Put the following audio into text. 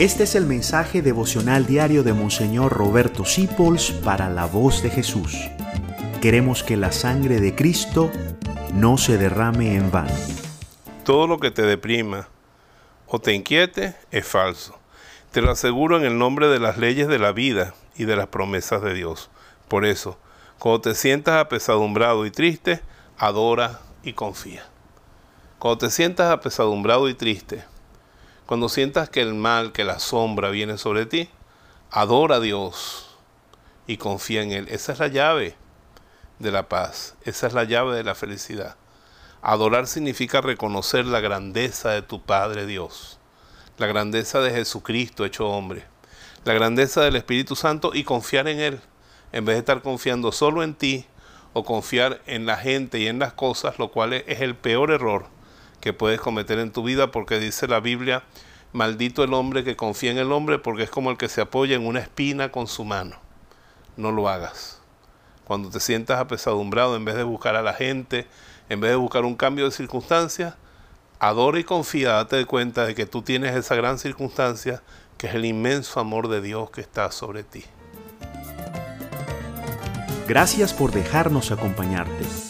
Este es el mensaje devocional diario de Monseñor Roberto Sipols para la voz de Jesús. Queremos que la sangre de Cristo no se derrame en vano. Todo lo que te deprima o te inquiete es falso. Te lo aseguro en el nombre de las leyes de la vida y de las promesas de Dios. Por eso, cuando te sientas apesadumbrado y triste, adora y confía. Cuando te sientas apesadumbrado y triste, cuando sientas que el mal, que la sombra viene sobre ti, adora a Dios y confía en Él. Esa es la llave de la paz, esa es la llave de la felicidad. Adorar significa reconocer la grandeza de tu Padre Dios, la grandeza de Jesucristo hecho hombre, la grandeza del Espíritu Santo y confiar en Él, en vez de estar confiando solo en ti o confiar en la gente y en las cosas, lo cual es el peor error que puedes cometer en tu vida porque dice la Biblia, maldito el hombre que confía en el hombre porque es como el que se apoya en una espina con su mano. No lo hagas. Cuando te sientas apesadumbrado, en vez de buscar a la gente, en vez de buscar un cambio de circunstancias, adora y confía, date de cuenta de que tú tienes esa gran circunstancia que es el inmenso amor de Dios que está sobre ti. Gracias por dejarnos acompañarte.